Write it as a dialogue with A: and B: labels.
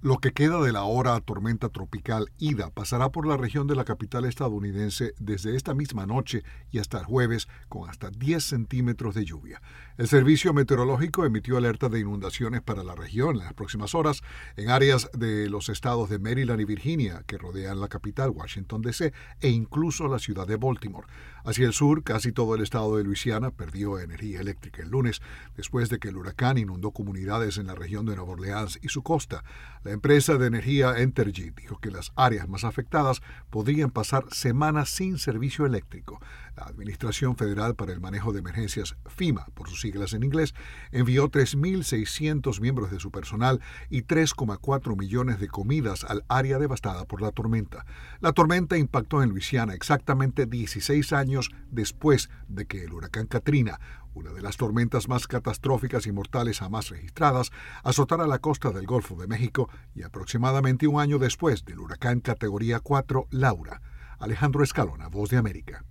A: Lo que queda de la hora tormenta tropical Ida pasará por la región de la capital estadounidense desde esta misma noche y hasta el jueves con hasta 10 centímetros de lluvia. El servicio meteorológico emitió alerta de inundaciones para la región en las próximas horas en áreas de los estados de Maryland y Virginia que rodean la capital, Washington DC, e incluso la ciudad de Baltimore. Hacia el sur, casi todo el estado de Luisiana perdió energía eléctrica el lunes después de que el huracán inundó comunidades en la región de Nueva Orleans y su costa. La empresa de energía Entergy dijo que las áreas más afectadas podrían pasar semanas sin servicio eléctrico. La Administración Federal para el Manejo de Emergencias, FIMA, por sus siglas en inglés, envió 3.600 miembros de su personal y 3,4 millones de comidas al área devastada por la tormenta. La tormenta impactó en Luisiana exactamente 16 años después de que el huracán Katrina, una de las tormentas más catastróficas y mortales jamás registradas, azotara la costa del Golfo de México y aproximadamente un año después del huracán categoría 4 Laura. Alejandro Escalona, Voz de América.